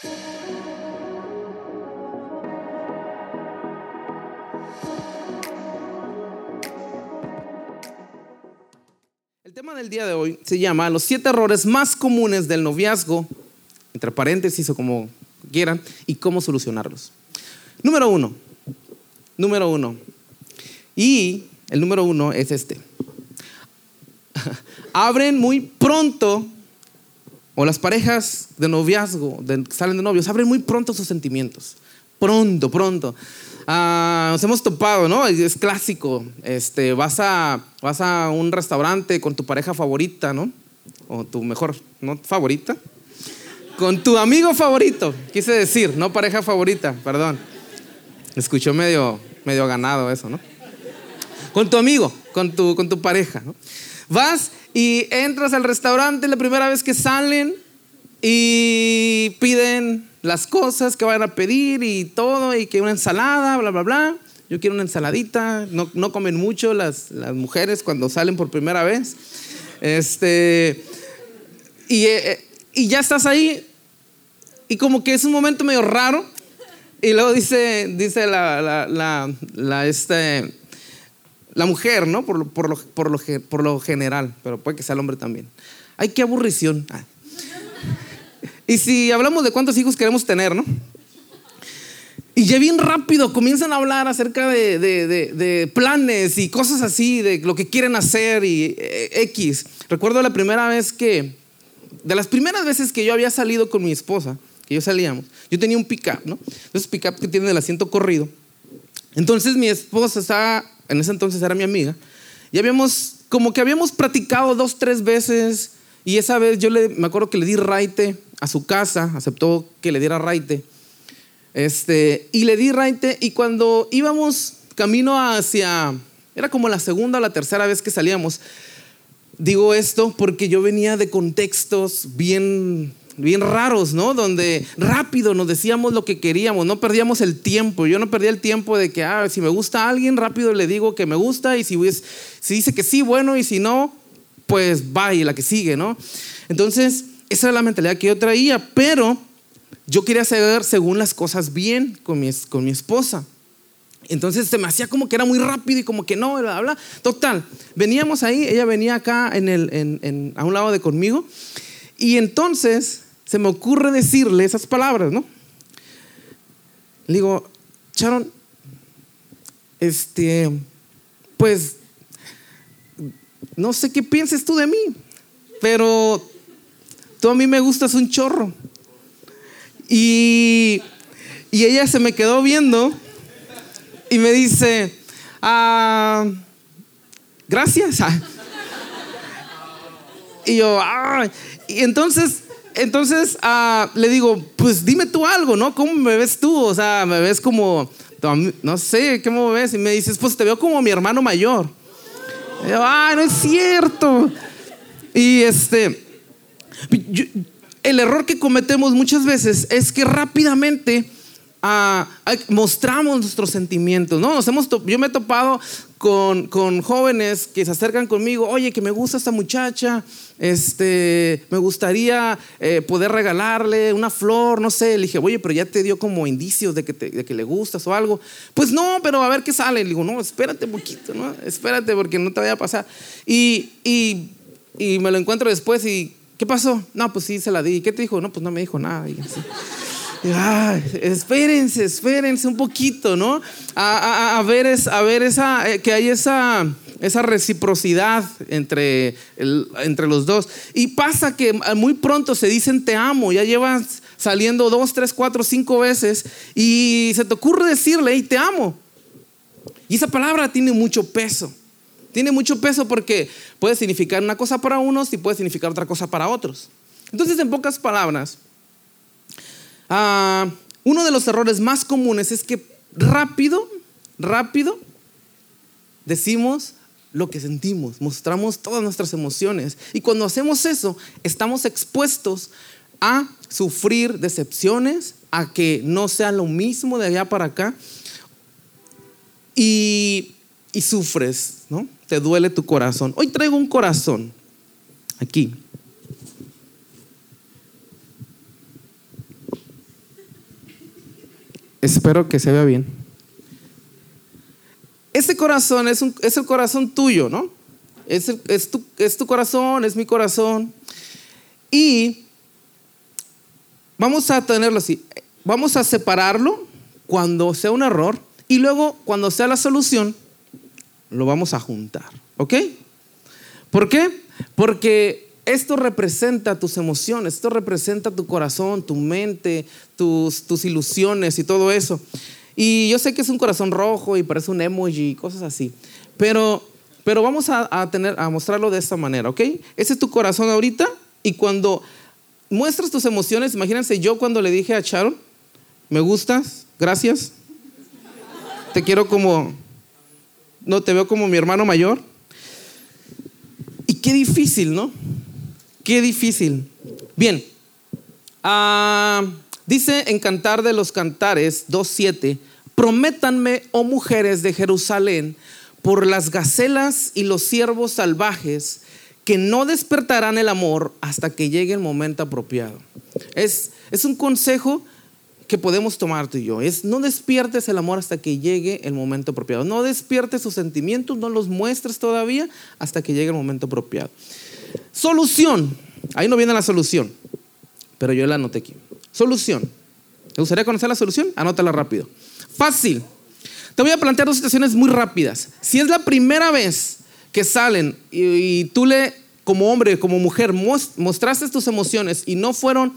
El tema del día de hoy se llama Los siete errores más comunes del noviazgo, entre paréntesis o como quieran, y cómo solucionarlos. Número uno. Número uno. Y el número uno es este. Abren muy pronto, o las parejas de noviazgo, de, salen de novios, abren muy pronto sus sentimientos. Pronto, pronto. Ah, nos hemos topado, ¿no? Es clásico. Este, vas, a, vas a un restaurante con tu pareja favorita, ¿no? O tu mejor, ¿no? Favorita. Con tu amigo favorito, quise decir, no pareja favorita, perdón. Escuchó medio, medio ganado eso, ¿no? Con tu amigo, con tu, con tu pareja, ¿no? Vas y entras al restaurante la primera vez que salen y piden las cosas que van a pedir y todo, y que una ensalada, bla, bla, bla. Yo quiero una ensaladita. No, no comen mucho las, las, mujeres cuando salen por primera vez. Este, y, eh, y ya estás ahí, y como que es un momento medio raro. Y luego dice, dice la, la este, la mujer, ¿no? Por, por, lo, por, lo, por lo general, pero puede que sea el hombre también. Ay, qué aburrición. Ah. Y si hablamos de cuántos hijos queremos tener, ¿no? Y ya bien rápido comienzan a hablar acerca de, planes y cosas así, de lo que quieren hacer y eh, X. Recuerdo la primera vez que, de las primeras veces que yo había salido con mi esposa, que yo salíamos, yo tenía un pick-up, ¿no? Esos pick-up que tienen el asiento corrido. Entonces mi esposa estaba, en ese entonces era mi amiga, y habíamos, como que habíamos practicado dos, tres veces, y esa vez yo me acuerdo que le di raite a su casa, aceptó que le diera raite. Este, y le di raite y cuando íbamos camino hacia, era como la segunda o la tercera vez que salíamos, digo esto porque yo venía de contextos bien, bien raros, ¿no? Donde rápido nos decíamos lo que queríamos, no perdíamos el tiempo. Yo no perdía el tiempo de que, ah, si me gusta a alguien, rápido le digo que me gusta y si, dice que sí, bueno, y si no, pues y la que sigue, ¿no? Entonces, esa era la mentalidad que yo traía, pero yo quería hacer según las cosas bien con mi, con mi esposa. Entonces se me hacía como que era muy rápido y como que no, bla, bla. Total, veníamos ahí, ella venía acá en el, a un lado de conmigo y entonces se me ocurre decirle esas palabras, ¿no? Le digo, Sharon, este, pues, no sé qué pienses tú de mí, pero tú a mí me gustas un chorro. Y, y ella se me quedó viendo y me dice, ah, gracias. Y yo, ah, y entonces, entonces ah, le digo, pues dime tú algo, ¿no? ¿Cómo me ves tú? O sea, me ves como, no sé, ¿cómo me ves? Y me dices, pues te veo como mi hermano mayor. Y yo, ah, no es cierto. Y este, el error que cometemos muchas veces es que rápidamente mostramos nuestros sentimientos, ¿no? Nos hemos yo me he topado con, con, jóvenes que se acercan conmigo, oye, que me gusta esta muchacha, este, me gustaría eh, poder regalarle una flor, no sé. Le dije, oye, pero ya te dio como indicios de que, de que le gustas o algo. Pues no, pero a ver qué sale. Le digo, no, espérate un poquito, ¿no? Espérate porque no te vaya a pasar. Y, y, y me lo encuentro después y ¿Qué pasó? No, pues sí, se la di. ¿Qué te dijo? No, pues no me dijo nada. Y así. Ay, espérense, espérense un poquito, ¿no? A, ver, esa, eh, que hay esa, reciprocidad entre, los dos. Y pasa que muy pronto se dicen te amo, ya llevan saliendo dos, tres, cuatro, cinco veces y se te ocurre decirle, te amo. Y esa palabra tiene mucho peso. Tiene mucho peso porque puede significar una cosa para unos y puede significar otra cosa para otros. Entonces, en pocas palabras, uh, uno de los errores más comunes es que rápido, rápido, decimos lo que sentimos, mostramos todas nuestras emociones. Y cuando hacemos eso, estamos expuestos a sufrir decepciones, a que no sea lo mismo de allá para acá. Y sufres, ¿no? te duele tu corazón. Hoy traigo un corazón aquí. Espero que se vea bien. Ese corazón es, es el corazón tuyo, ¿no? Es, es, tu, es tu corazón, es mi corazón. Y vamos a tenerlo así. Vamos a separarlo cuando sea un error y luego cuando sea la solución, lo vamos a juntar. ¿Ok? ¿Por qué? Porque esto representa tus emociones, esto representa tu corazón, tu mente, tus, tus ilusiones y todo eso. Y yo sé que es un corazón rojo y parece un emoji y cosas así, pero, pero vamos a, a, tener, a mostrarlo de esta manera, ¿ok? Ese es tu corazón ahorita y cuando muestras tus emociones, imagínense yo cuando le dije a Sharon, me gustas, gracias, te quiero como, no, te veo como mi hermano mayor. Y qué difícil, ¿no? Qué difícil. Bien, uh, dice en Cantar de los Cantares 2.7, prométanme, oh mujeres de Jerusalén, por las gacelas y los ciervos salvajes, que no despertarán el amor hasta que llegue el momento apropiado. Es, es un consejo que podemos tomar tú y yo. Es no despiertes el amor hasta que llegue el momento apropiado. No despiertes sus sentimientos, no los muestres todavía hasta que llegue el momento apropiado. Solución. Ahí no viene la solución, pero yo la anoté aquí. Solución. ¿Te gustaría conocer la solución? Anótala rápido. Fácil. Te voy a plantear dos situaciones muy rápidas. Si es la primera vez que salen y, tú le, como hombre, como mujer, mostraste tus emociones y no fueron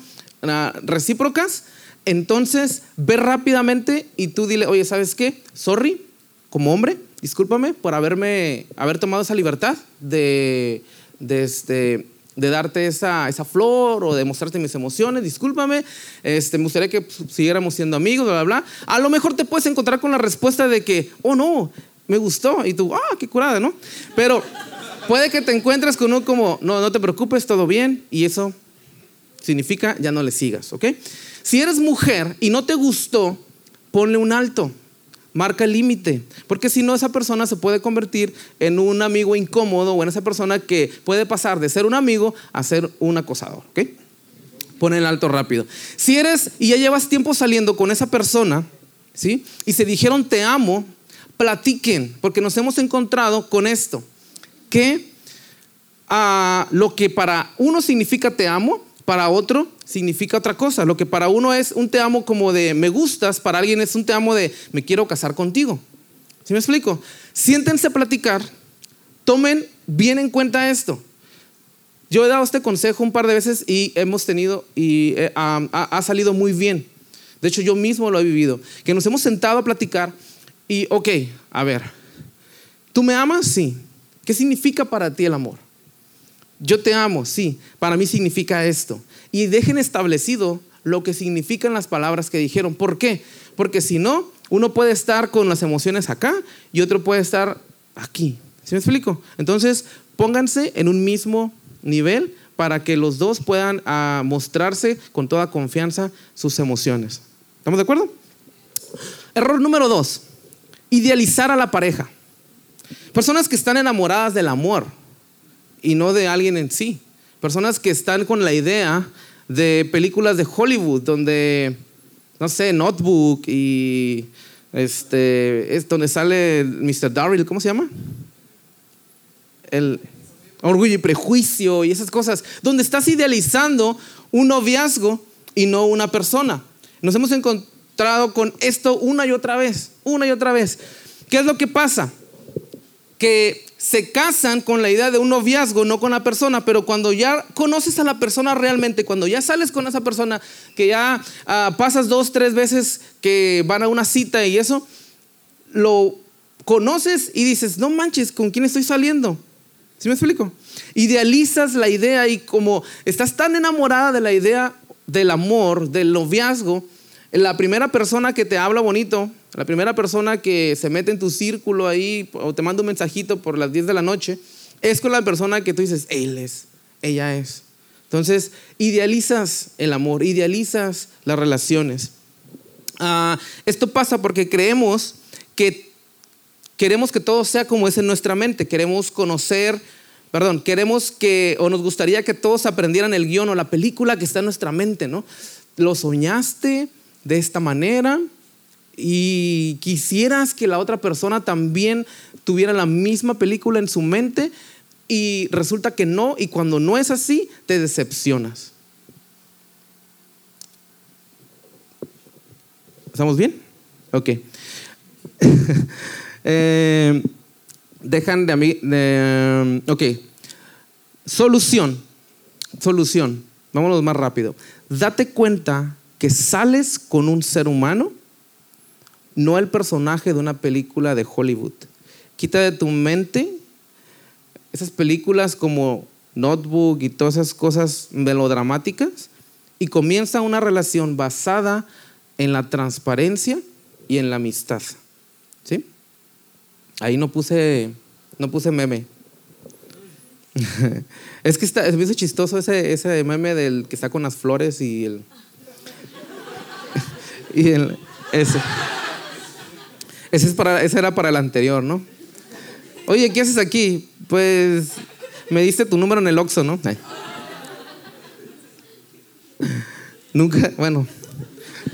uh, recíprocas, entonces ve rápidamente y tú dile, oye, ¿sabes qué? Sorry, como hombre, discúlpame por haberme, haber tomado esa libertad de, de este, de darte esa, esa, flor o de mostrarte mis emociones, discúlpame, este, me gustaría que siguiéramos siendo amigos, bla, bla, bla. A lo mejor te puedes encontrar con la respuesta de que, oh no, me gustó, y tú, ah, qué curada, ¿no? Pero puede que te encuentres con uno como, no, no te preocupes, todo bien, y eso significa ya no le sigas, ¿ok? Si eres mujer y no te gustó, ponle un alto. Marca el límite, porque si no esa persona se puede convertir en un amigo incómodo o en esa persona que puede pasar de ser un amigo a ser un acosador, ¿ok? Pon el alto rápido. Si eres y ya llevas tiempo saliendo con esa persona, ¿sí? Y se dijeron te amo, platiquen, porque nos hemos encontrado con esto, que ah, lo que para uno significa te amo, para otro significa otra cosa. Lo que para uno es un te amo como de me gustas, para alguien es un te amo de me quiero casar contigo. ¿Sí me explico? Siéntense a platicar, tomen bien en cuenta esto. Yo he dado este consejo un par de veces y hemos tenido, y eh, ha, salido muy bien. De hecho, yo mismo lo he vivido. Que nos hemos sentado a platicar y, ok, a ver, ¿tú me amas? Sí. ¿Qué significa para ti el amor? Yo te amo, sí, para mí significa esto. Y dejen establecido lo que significan las palabras que dijeron. ¿Por qué? Porque si no, uno puede estar con las emociones acá y otro puede estar aquí. ¿Sí me explico? Entonces, pónganse en un mismo nivel para que los dos puedan ah, mostrarse con toda confianza sus emociones. ¿Estamos de acuerdo? Error número dos, idealizar a la pareja. Personas que están enamoradas del amor y no de alguien en sí. Personas que están con la idea de películas de Hollywood, donde, no sé, Notebook y este, es donde sale Mr. Darryl, ¿cómo se llama? El orgullo y prejuicio y esas cosas, donde estás idealizando un noviazgo y no una persona. Nos hemos encontrado con esto una y otra vez, una y otra vez. ¿Qué es lo que pasa? Que se casan con la idea de un noviazgo, no con la persona, pero cuando ya conoces a la persona realmente, cuando ya sales con esa persona, que ya ah, pasas dos, tres veces que van a una cita y eso, lo conoces y dices, no manches, ¿con quién estoy saliendo? ¿Sí me explico? Idealizas la idea y como estás tan enamorada de la idea del amor, del noviazgo, la primera persona que te habla bonito, la primera persona que se mete en tu círculo ahí o te manda un mensajito por las 10 de la noche, es con la persona que tú dices, él es, ella es. Entonces, idealizas el amor, idealizas las relaciones. Ah, esto pasa porque creemos que queremos que todo sea como es en nuestra mente, queremos conocer, perdón, queremos que, o nos gustaría que todos aprendieran el guion o la película que está en nuestra mente, ¿no? Lo soñaste, de esta manera y quisieras que la otra persona también tuviera la misma película en su mente y resulta que no, y cuando no es así, te decepcionas. ¿Estamos bien? Ok. Eh, dejan de a mí. ok. Solución. Solución. Vámonos más rápido. Date cuenta que sales con un ser humano, no el personaje de una película de Hollywood. Quita de tu mente esas películas como Notebook y todas esas cosas melodramáticas y comienza una relación basada en la transparencia y en la amistad. ¿Sí? Ahí no puse, no puse meme. es que está, es muy chistoso ese, ese meme del que está con las flores y el. y el. Ese. Ese, es para, ese era para el anterior, ¿no? Oye, ¿qué haces aquí? Pues me diste tu número en el Oxxo, ¿no? Nunca, bueno,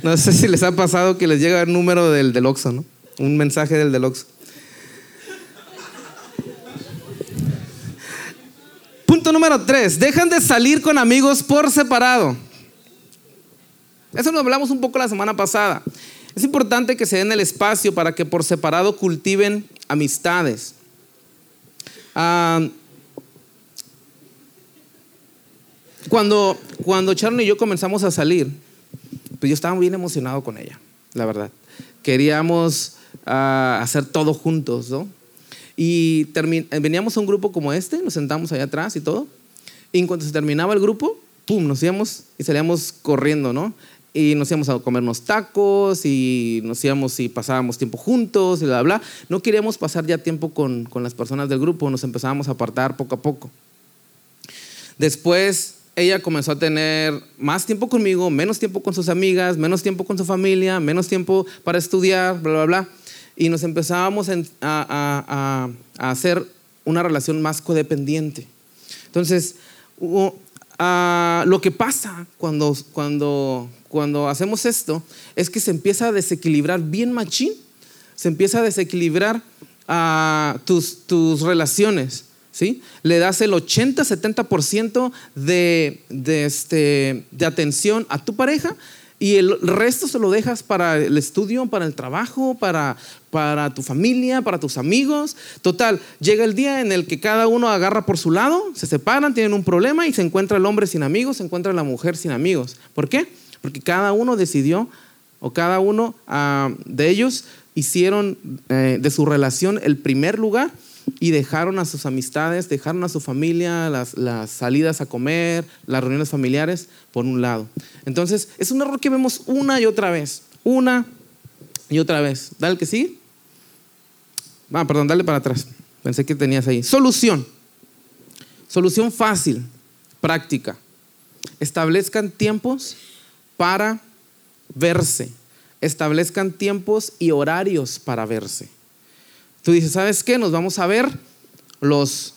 no sé si les ha pasado que les llega el número del, del Oxxo, ¿no? Un mensaje del del Oxxo. Punto número tres, dejan de salir con amigos por separado. Eso lo hablamos un poco la semana pasada. Es importante que se den el espacio para que por separado cultiven amistades. Ah, cuando, cuando Charlie y yo comenzamos a salir, pues yo estaba bien emocionado con ella, la verdad. Queríamos ah, hacer todo juntos, ¿no? Y veníamos a un grupo como este, nos sentamos allá atrás y todo. Y en cuanto se terminaba el grupo, ¡pum! Nos íbamos y salíamos corriendo, ¿no? Y nos íbamos a comernos tacos y nos íbamos y pasábamos tiempo juntos y bla, bla. No queríamos pasar ya tiempo con, con las personas del grupo, nos empezábamos a apartar poco a poco. Después ella comenzó a tener más tiempo conmigo, menos tiempo con sus amigas, menos tiempo con su familia, menos tiempo para estudiar, bla, bla, bla. Y nos empezábamos a, hacer una relación más codependiente. Entonces, ah, lo que pasa cuando, cuando, cuando hacemos esto es que se empieza a desequilibrar bien machín, se empieza a desequilibrar a tus, tus relaciones. ¿sí? Le das el 80-70% de, de, este, de atención a tu pareja y el resto se lo dejas para el estudio, para el trabajo, para, para tu familia, para tus amigos. Total, llega el día en el que cada uno agarra por su lado, se separan, tienen un problema y se encuentra el hombre sin amigos, se encuentra la mujer sin amigos. ¿Por qué? Porque cada uno decidió, o cada uno ah, de ellos hicieron eh, de su relación el primer lugar y dejaron a sus amistades, dejaron a su familia, las, salidas a comer, las reuniones familiares por un lado. Entonces, es un error que vemos una y otra vez, una y otra vez. Dale que sí. Ah, perdón, dale para atrás. Pensé que tenías ahí. Solución. Solución fácil, práctica. Establezcan tiempos para verse. Establezcan tiempos y horarios para verse. Tú dices, ¿sabes qué? Nos vamos a ver los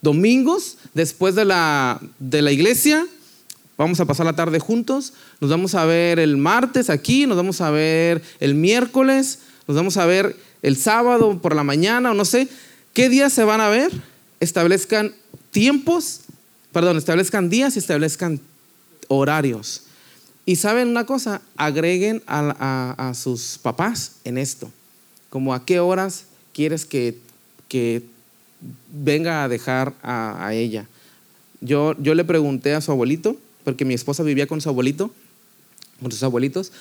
domingos después de la, de la iglesia. Vamos a pasar la tarde juntos. Nos vamos a ver el martes aquí, nos vamos a ver el miércoles, nos vamos a ver el sábado por la mañana o no sé. ¿Qué días se van a ver? Establezcan tiempos, perdón, establezcan días y establezcan horarios. Y saben una cosa, agreguen a sus papás en esto como a qué horas quieres que, que venga a dejar a, ella. Yo, yo le pregunté a su abuelito, porque mi esposa vivía con su abuelito, con sus abuelitos,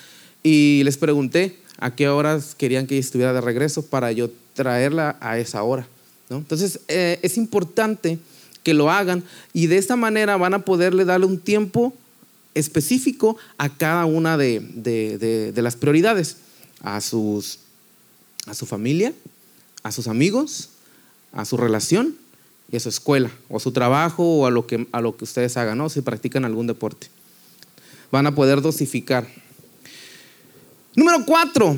y les pregunté a qué horas querían que estuviera de regreso para yo traerla a esa hora. ¿no? Entonces, eh, es importante que lo hagan y de esta manera van a poderle darle un tiempo específico a cada una de, de, las prioridades, a sus a su familia, a sus amigos, a su relación y a su escuela, o a su trabajo, o a lo que, a lo que ustedes hagan, ¿no? si practican algún deporte. Van a poder dosificar. Número cuatro,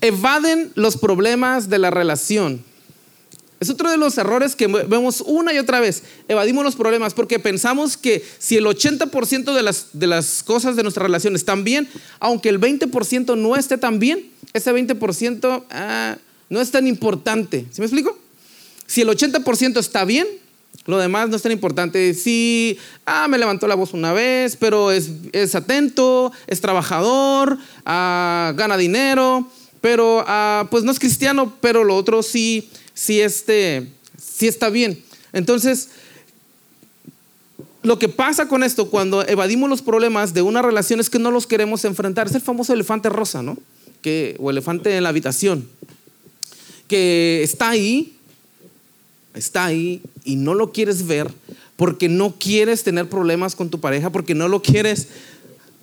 evaden los problemas de la relación. Es otro de los errores que vemos una y otra vez. Evadimos los problemas porque pensamos que si el 80% de las, de las cosas de nuestra relación están bien, aunque el 20% no esté tan bien, ese 20% ah, no es tan importante. ¿Sí me explico? Si el 80% está bien, lo demás no es tan importante. Si, ah, me levantó la voz una vez, pero es, es atento, es trabajador, ah, gana dinero, pero ah, pues no es cristiano, pero lo otro sí si, este, si está bien. Entonces, lo que pasa con esto cuando evadimos los problemas de una relación es que no los queremos enfrentar. Es el famoso elefante rosa, ¿no? Que, o elefante en la habitación, que está ahí, está ahí y no lo quieres ver porque no quieres tener problemas con tu pareja, porque no lo quieres.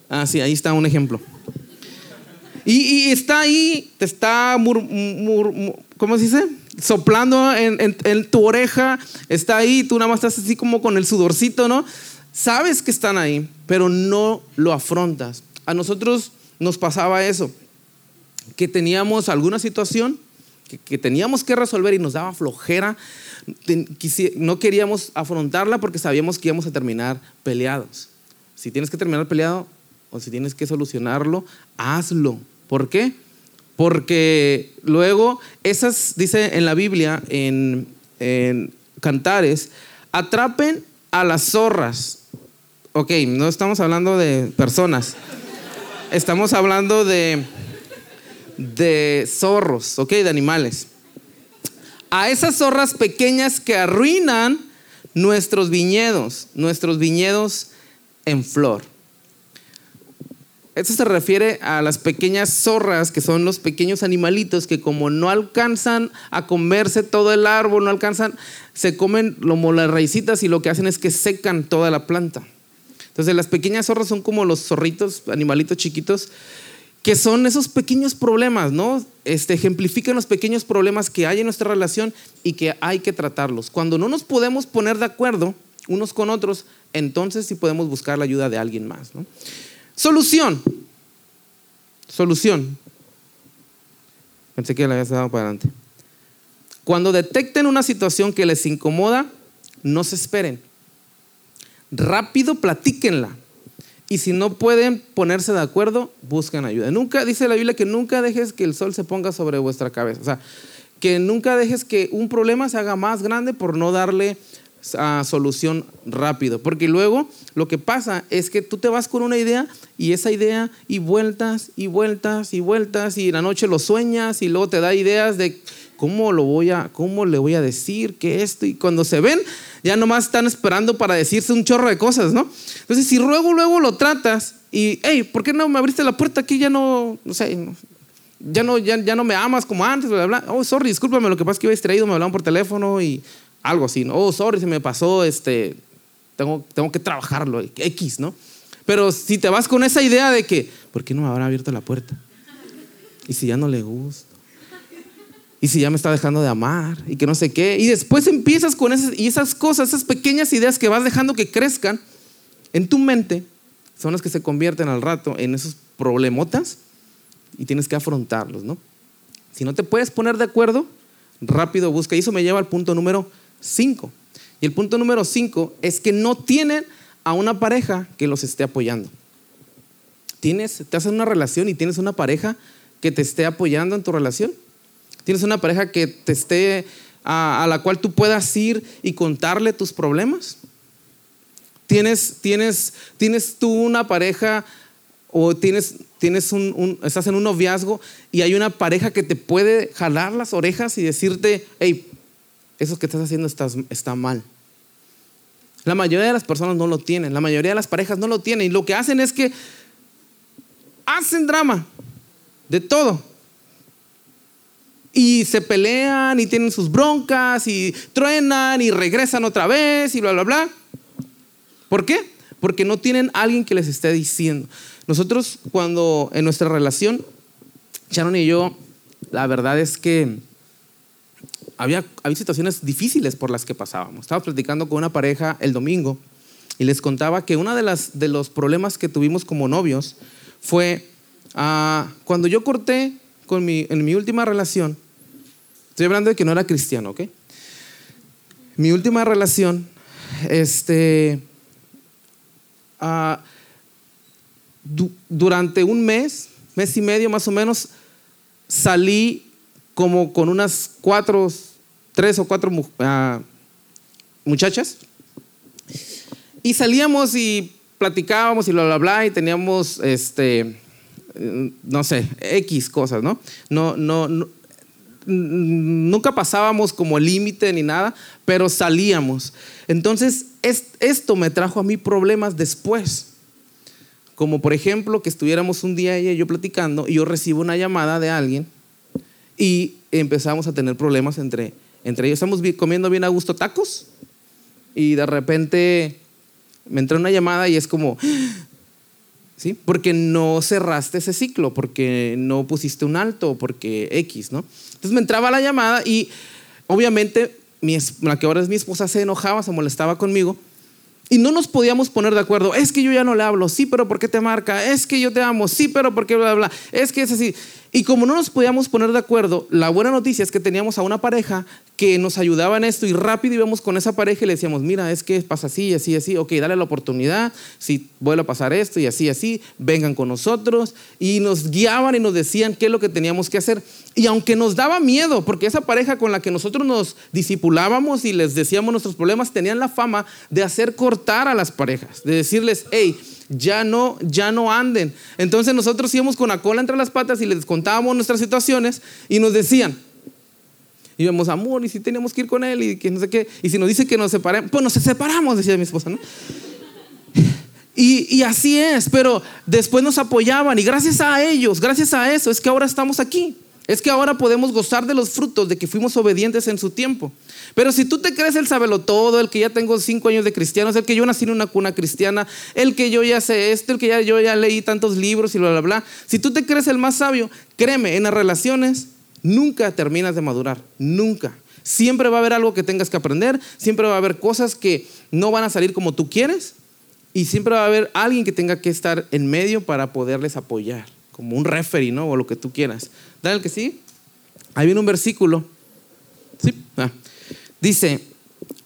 Ah, sí, ahí está un ejemplo. Y, está ahí, te está, ¿cómo se dice? Soplando en, tu oreja, está ahí, tú nada más estás así como con el sudorcito, ¿no? Sabes que están ahí, pero no lo afrontas. A nosotros nos pasaba eso, que teníamos alguna situación que, teníamos que resolver y nos daba flojera, no queríamos afrontarla porque sabíamos que íbamos a terminar peleados. Si tienes que terminar peleado o si tienes que solucionarlo, hazlo. ¿Por qué? Porque luego esas, dice en la Biblia, en, Cantares, atrapen a las zorras. Ok, no estamos hablando de personas. Estamos hablando de, de zorros, ok, de animales. A esas zorras pequeñas que arruinan nuestros viñedos, nuestros viñedos en flor. Esto se refiere a las pequeñas zorras, que son los pequeños animalitos que como no alcanzan a comerse todo el árbol, no alcanzan, se comen como las raicitas y lo que hacen es que secan toda la planta. Entonces las pequeñas zorras son como los zorritos, animalitos chiquitos, que son esos pequeños problemas, ¿no? Este, ejemplifican los pequeños problemas que hay en nuestra relación y que hay que tratarlos. Cuando no nos podemos poner de acuerdo unos con otros, entonces sí podemos buscar la ayuda de alguien más, ¿no? Solución. Solución. Pensé que la había dado para adelante. Cuando detecten una situación que les incomoda, no se esperen. Rápido platíquenla. Y si no pueden ponerse de acuerdo, busquen ayuda. Nunca, dice la Biblia que nunca dejes que el sol se ponga sobre vuestra cabeza. O sea, que nunca dejes que un problema se haga más grande por no darle solución rápido. Porque luego lo que pasa es que tú te vas con una idea y esa idea y vueltas y vueltas y vueltas y la noche lo sueñas y luego te da ideas de cómo lo voy a, cómo le voy a decir que esto y cuando se ven ya nomás están esperando para decirse un chorro de cosas, ¿no? Entonces si luego, luego lo tratas y, hey, ¿por qué no me abriste la puerta aquí? Ya no, no sé, ya no, ya, ya no me amas como antes, bla, bla. Oh, sorry, discúlpame, lo que pasa es que iba distraído, me hablaban por teléfono y algo así, ¿no? Oh, sorry, se me pasó, este, tengo, tengo que trabajarlo, X, ¿no? Pero si te vas con esa idea de que, ¿por qué no me habrá abierto la puerta? Y si ya no le gusta. Y si ya me está dejando de amar y que no sé qué. Y después empiezas con esas, y esas cosas, esas pequeñas ideas que vas dejando que crezcan en tu mente, son las que se convierten al rato en esos problemotas y tienes que afrontarlos, ¿no? Si no te puedes poner de acuerdo, rápido busca. Y eso me lleva al punto número 5. Y el punto número 5 es que no tienen a una pareja que los esté apoyando. Tienes, te hacen una relación y tienes una pareja que te esté apoyando en tu relación. Tienes una pareja que te esté a, la cual tú puedas ir y contarle tus problemas. Tienes, tienes, tienes tú una pareja o tienes, tienes un, estás en un noviazgo y hay una pareja que te puede jalar las orejas y decirte, hey, eso que estás haciendo está, mal. La mayoría de las personas no lo tienen, la mayoría de las parejas no lo tienen y lo que hacen es que hacen drama de todo. Y se pelean y tienen sus broncas y truenan y regresan otra vez y bla, bla, bla. ¿Por qué? Porque no tienen alguien que les esté diciendo. Nosotros cuando en nuestra relación, Sharon y yo, la verdad es que había, había situaciones difíciles por las que pasábamos. Estaba platicando con una pareja el domingo y les contaba que uno de, las, de los problemas que tuvimos como novios fue uh, cuando yo corté con mi, en mi última relación, estoy hablando de que no era cristiano, ¿ok? Mi última relación, este, ah, durante un mes, mes y medio más o menos, salí como con unas cuatro, tres o cuatro uh, muchachas. Y salíamos y platicábamos y bla, bla, bla, y teníamos, este, no sé, X cosas, ¿no? No, no, nunca pasábamos como límite ni nada, pero salíamos. Entonces, esto me trajo a mí problemas después. Como por ejemplo, que estuviéramos un día ella y yo platicando y yo recibo una llamada de alguien y empezamos a tener problemas entre, entre ellos. Estamos comiendo bien a gusto tacos y de repente me entra una llamada y es como, ¿sí? Porque no cerraste ese ciclo, porque no pusiste un alto, porque X, ¿no? Entonces me entraba la llamada y obviamente mi, la que ahora es mi esposa se enojaba, se molestaba conmigo y no nos podíamos poner de acuerdo. Es que yo ya no le hablo, sí, pero ¿por qué te marca? Es que yo te amo, sí, pero ¿por qué bla, bla? Es que es así. Y como no nos podíamos poner de acuerdo, la buena noticia es que teníamos a una pareja que nos ayudaba en esto y rápido íbamos con esa pareja y le decíamos, mira, es que pasa así, así, así, ok, dale la oportunidad, si vuelve a pasar esto y así, así, vengan con nosotros. Y nos guiaban y nos decían qué es lo que teníamos que hacer. Y aunque nos daba miedo, porque esa pareja con la que nosotros nos disipulábamos y les decíamos nuestros problemas, tenían la fama de hacer cortar a las parejas, de decirles, hey, ya no, ya no anden. Entonces nosotros íbamos con la cola entre las patas y les contábamos nuestras situaciones y nos decían, íbamos, amor, y si teníamos que ir con él y que no sé qué, y si nos dice que nos separemos, pues nos separamos, decía mi esposa, ¿no? Y, y, así es, pero después nos apoyaban y gracias a ellos, gracias a eso, es que ahora estamos aquí. Es que ahora podemos gozar de los frutos de que fuimos obedientes en su tiempo. Pero si tú te crees el sabelo todo, el que ya tengo cinco años de cristianos, el que yo nací en una cuna cristiana, el que yo ya sé esto, el que ya, yo ya leí tantos libros y bla, bla, bla. Si tú te crees el más sabio, créeme, en las relaciones nunca terminas de madurar. Nunca. Siempre va a haber algo que tengas que aprender, siempre va a haber cosas que no van a salir como tú quieres y siempre va a haber alguien que tenga que estar en medio para poderles apoyar, como un referee, ¿no? O lo que tú quieras. Dale el que sí. Ahí viene un versículo. Sí. Ah. Dice,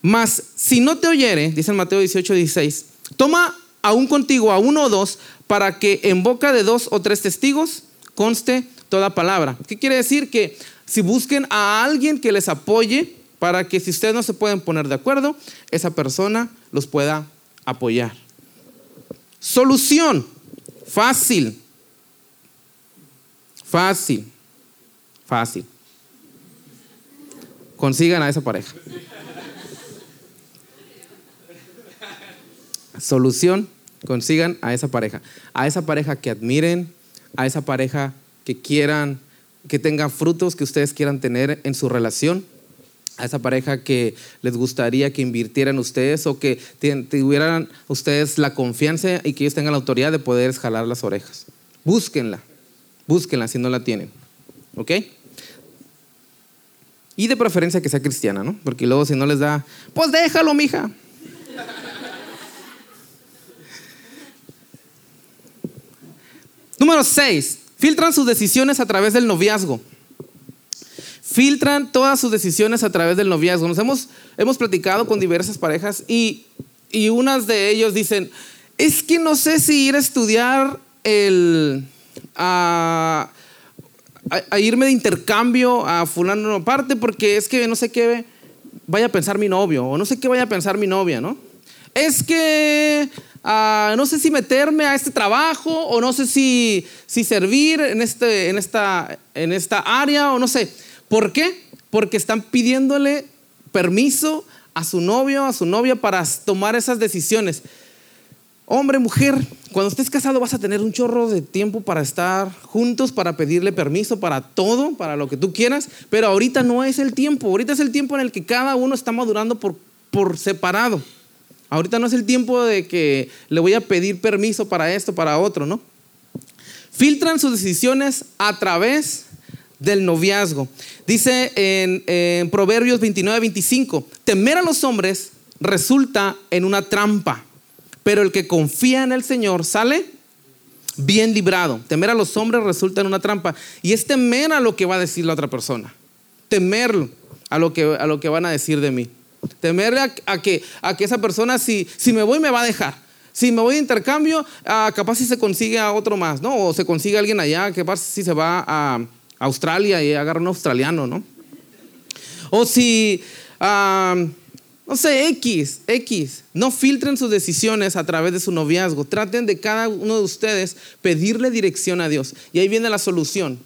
mas si no te oyere, dice en Mateo 18, 16, toma aún contigo a uno o dos para que en boca de dos o tres testigos conste toda palabra. ¿Qué quiere decir? Que si busquen a alguien que les apoye para que si ustedes no se pueden poner de acuerdo, esa persona los pueda apoyar. Solución. Fácil. Fácil. Fácil. Consigan a esa pareja. Solución, consigan a esa pareja. A esa pareja que admiren, a esa pareja que quieran, que tenga frutos que ustedes quieran tener en su relación. A esa pareja que les gustaría que invirtieran ustedes o que tuvieran ustedes la confianza y que ellos tengan la autoridad de poder escalar las orejas. Búsquenla, búsquenla si no la tienen. ¿Ok? Y de preferencia que sea cristiana, ¿no? Porque luego si no les da, pues déjalo, mija. Número 6. Filtran sus decisiones a través del noviazgo. Filtran todas sus decisiones a través del noviazgo. Nos hemos, hemos platicado con diversas parejas y, y unas de ellos dicen, es que no sé si ir a estudiar el a, irme de intercambio a fulano aparte porque es que no sé qué vaya a pensar mi novio o no sé qué vaya a pensar mi novia, ¿no? Es que no sé si meterme a este trabajo o no sé si, servir en, este, en, esta, área o no sé. ¿Por qué? Porque están pidiéndole permiso a su novio, a su novia para tomar esas decisiones. Hombre, mujer, cuando estés casado vas a tener un chorro de tiempo para estar juntos, para pedirle permiso para todo, para lo que tú quieras, pero ahorita no es el tiempo, ahorita es el tiempo en el que cada uno está madurando por separado. Ahorita no es el tiempo de que le voy a pedir permiso para esto, para otro, ¿no? Filtran sus decisiones a través del noviazgo. Dice en, Proverbios 29, 25, temer a los hombres resulta en una trampa pero el que confía en el Señor sale bien librado. Temer a los hombres resulta en una trampa. Y es temer a lo que va a decir la otra persona. Temerlo a lo que, a lo que van a decir de mí. Temerle a, que, a que esa persona, si, si me voy, me va a dejar. Si me voy de intercambio, ah, capaz si se consigue a otro más, ¿no? O se consigue a alguien allá, capaz si se va a Australia y agarra un australiano, ¿no? O si, ah, no sé, X, X, no filtren sus decisiones a través de su noviazgo. Traten de cada uno de ustedes pedirle dirección a Dios. Y ahí viene la solución.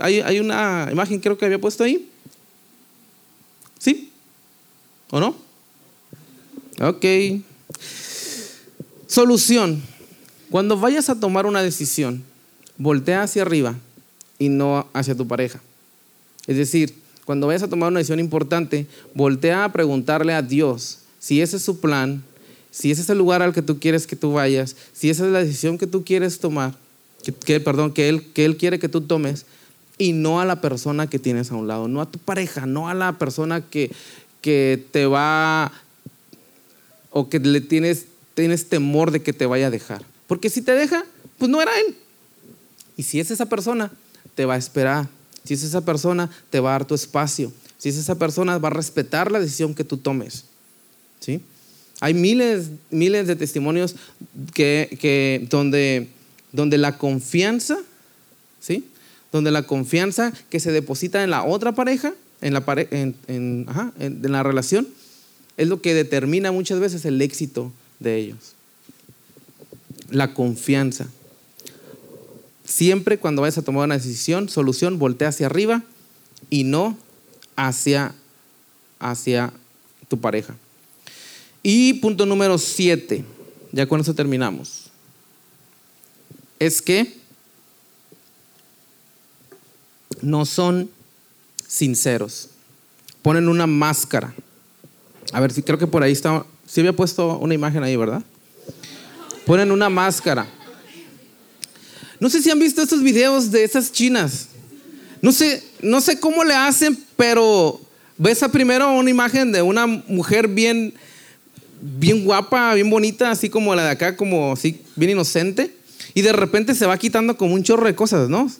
Hay, hay una imagen, creo que había puesto ahí. ¿Sí? ¿O no? Ok. Solución. Cuando vayas a tomar una decisión, voltea hacia arriba y no hacia tu pareja. Es decir, cuando vayas a tomar una decisión importante, voltea a preguntarle a Dios si ese es su plan, si ese es el lugar al que tú quieres que tú vayas, si esa es la decisión que tú quieres tomar, que, perdón, que él, que él quiere que tú tomes, y no a la persona que tienes a un lado, no a tu pareja, no a la persona que, que te va o que le tienes, tienes temor de que te vaya a dejar. Porque si te deja, pues no era él. Y si es esa persona, te va a esperar. Si es esa persona, te va a dar tu espacio. Si es esa persona, va a respetar la decisión que tú tomes. ¿Sí? Hay miles, miles de testimonios que, donde, donde la confianza, ¿sí? Donde la confianza que se deposita en la otra pareja, en la, en, en, en la relación, es lo que determina muchas veces el éxito de ellos. La confianza. Siempre cuando vayas a tomar una decisión, solución, voltea hacia arriba y no hacia, hacia tu pareja. Y punto número siete, ya con eso terminamos, es que no son sinceros. Ponen una máscara. A ver, creo que por ahí está. Si había puesto una imagen ahí, ¿verdad? Ponen una máscara. No sé si han visto estos videos de esas chinas. No sé, no sé cómo le hacen, pero ves a primero una imagen de una mujer bien, bien guapa, bien bonita, así como la de acá, como así, bien inocente. Y de repente se va quitando como un chorro de cosas, ¿no?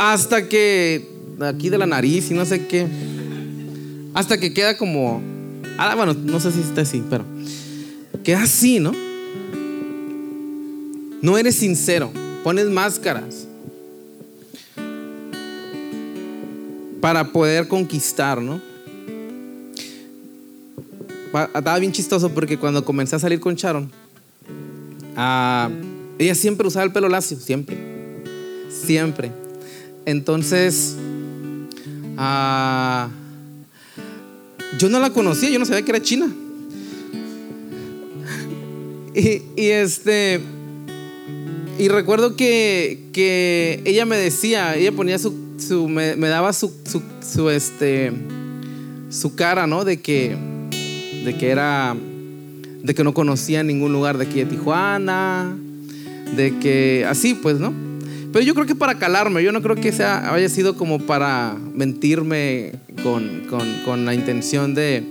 Hasta que, aquí de la nariz y no sé qué. Hasta que queda como, ah, bueno, no sé si está así, pero queda así, ¿no? No eres sincero, pones máscaras para poder conquistar, ¿no? Estaba bien chistoso porque cuando comencé a salir con Sharon, ah, ella siempre usaba el pelo lacio, siempre, siempre. Entonces, ah, yo no la conocía, yo no sabía que era china. y este, y recuerdo que, que ella me decía, ella ponía su, su me, daba su, su, este, su cara, ¿no? De que, de que era, de que no conocía ningún lugar de aquí de Tijuana, de que, así pues, ¿no? Pero yo creo que para calarme, yo no creo que sea, haya sido como para mentirme con, con, con la intención de,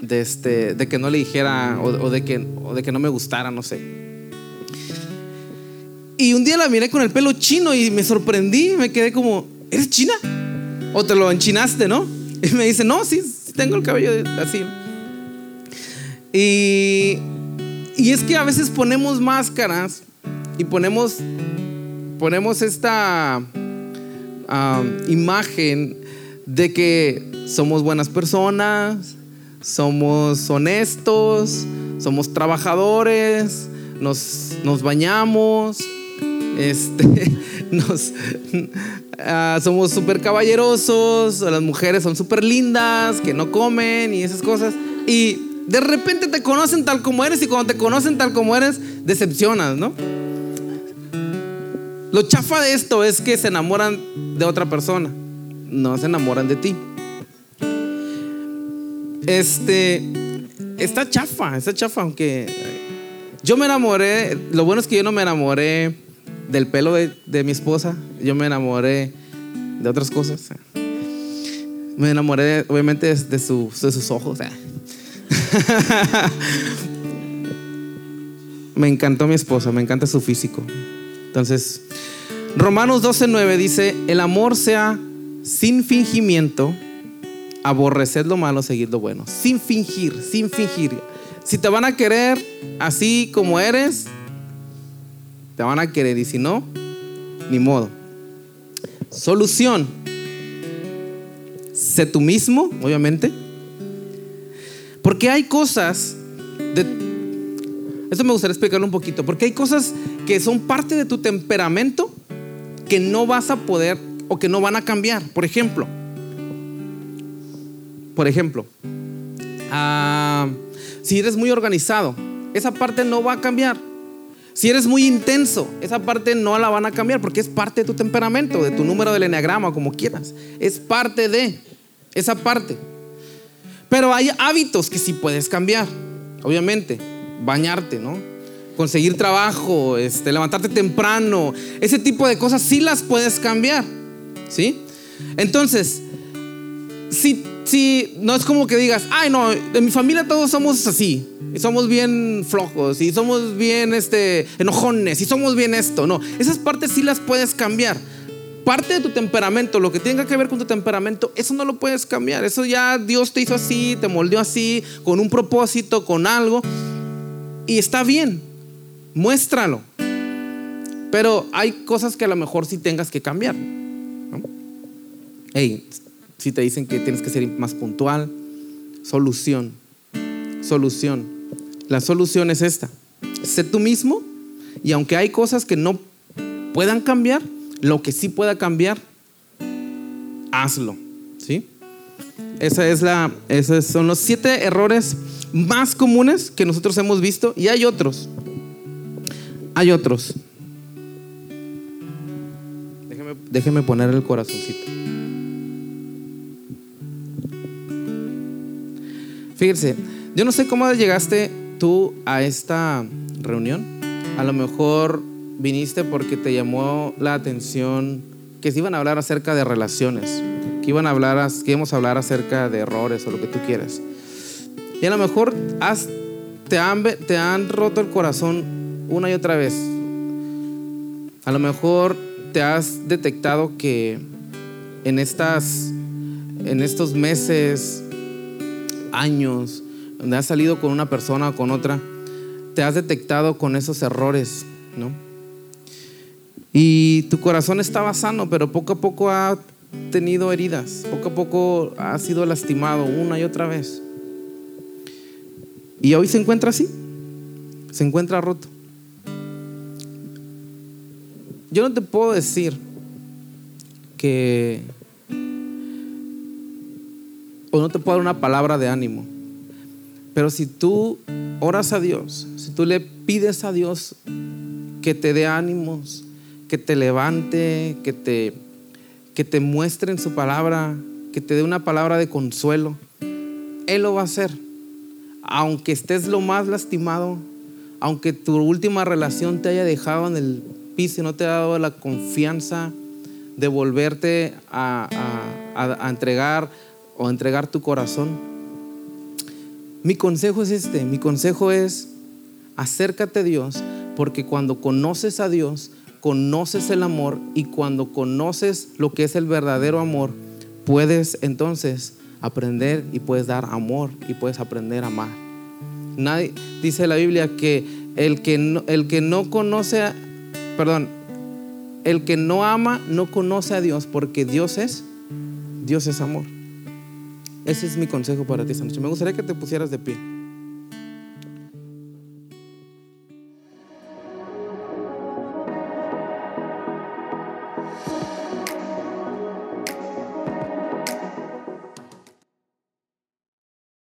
de, este, que no le dijera o, de que, o de que no me gustara, no sé. Y un día la miré con el pelo chino y me sorprendí, me quedé como, ¿eres china? ¿O te lo enchinaste, no? Y me dice, no, sí, tengo el cabello así. Y, y es que a veces ponemos máscaras y ponemos, ponemos esta imagen de que somos buenas personas, somos honestos, somos trabajadores, nos, nos bañamos, este, nos, ah, somos súper caballerosos, las mujeres son súper lindas, que no comen y esas cosas. Y de repente te conocen tal como eres y cuando te conocen tal como eres, decepcionas, ¿no? Lo chafa de esto es que se enamoran de otra persona, no se enamoran de ti. Este, está chafa, está chafa, aunque yo me enamoré, lo bueno es que yo no me enamoré del pelo de, mi esposa, yo me enamoré de otras cosas. Me enamoré, obviamente, de, de sus ojos. me encantó mi esposa, me encanta su físico. Entonces, Romanos 12:9 dice: El amor sea sin fingimiento, aborreced lo malo, seguid lo bueno. Sin fingir, sin fingir. Si te van a querer así como eres, te van a querer. Y si no, ni modo. Solución. Sé tú mismo, obviamente. Porque hay cosas de... Esto me gustaría explicarlo un poquito. Porque hay cosas que son parte de tu temperamento que no vas a poder o que no van a cambiar. Por ejemplo, por ejemplo, ah, si eres muy organizado, esa parte no va a cambiar. Si eres muy intenso, esa parte no la van a cambiar porque es parte de tu temperamento, de tu número del enneagrama, como quieras. Es parte de esa parte. Pero hay hábitos que sí puedes cambiar, obviamente. Bañarte, ¿no? Conseguir trabajo, este, levantarte temprano, ese tipo de cosas sí las puedes cambiar, ¿sí? Entonces, si si no es como que digas, ay no, de mi familia todos somos así, y somos bien flojos, y somos bien este, enojones, y somos bien esto, no, esas partes sí las puedes cambiar. Parte de tu temperamento, lo que tenga que ver con tu temperamento, eso no lo puedes cambiar. Eso ya Dios te hizo así, te moldeó así, con un propósito, con algo. Y está bien, muéstralo. Pero hay cosas que a lo mejor sí tengas que cambiar. Hey, si te dicen que tienes que ser más puntual, solución, solución. La solución es esta. Sé tú mismo y aunque hay cosas que no puedan cambiar, lo que sí pueda cambiar, hazlo. ¿Sí? Esa es la, esos son los siete errores más comunes que nosotros hemos visto y hay otros. Hay otros. Déjeme, poner el corazoncito. Fíjense, yo no sé cómo llegaste tú a esta reunión. A lo mejor viniste porque te llamó la atención que se iban a hablar acerca de relaciones, que iban a hablar, que íbamos a hablar acerca de errores o lo que tú quieras. Y a lo mejor te, han, roto el corazón una y otra vez. A lo mejor te has detectado que en estas en estos meses años, donde has salido con una persona o con otra, te has detectado con esos errores, ¿no? Y tu corazón estaba sano, pero poco a poco ha tenido heridas, poco a poco ha sido lastimado una y otra vez. Y hoy se encuentra así, se encuentra roto. Yo no te puedo decir que o no te puedo dar una palabra de ánimo. Pero si tú oras a Dios, si tú le pides a Dios que te dé ánimos, que te levante, que te, que te muestre en su palabra, que te dé una palabra de consuelo, Él lo va a hacer. Aunque estés lo más lastimado, aunque tu última relación te haya dejado en el piso y no te ha dado la confianza de volverte a, entregar o entregar tu corazón, mi consejo es este, mi consejo es acércate a Dios, porque cuando conoces a Dios, conoces el amor y cuando conoces lo que es el verdadero amor, puedes entonces aprender y puedes dar amor y puedes aprender a amar. Nadie, dice la Biblia que el que no, el que no conoce, perdón, el que no ama no conoce a Dios porque Dios es, Dios es amor. Ese es mi consejo para ti esta noche. Me gustaría que te pusieras de pie.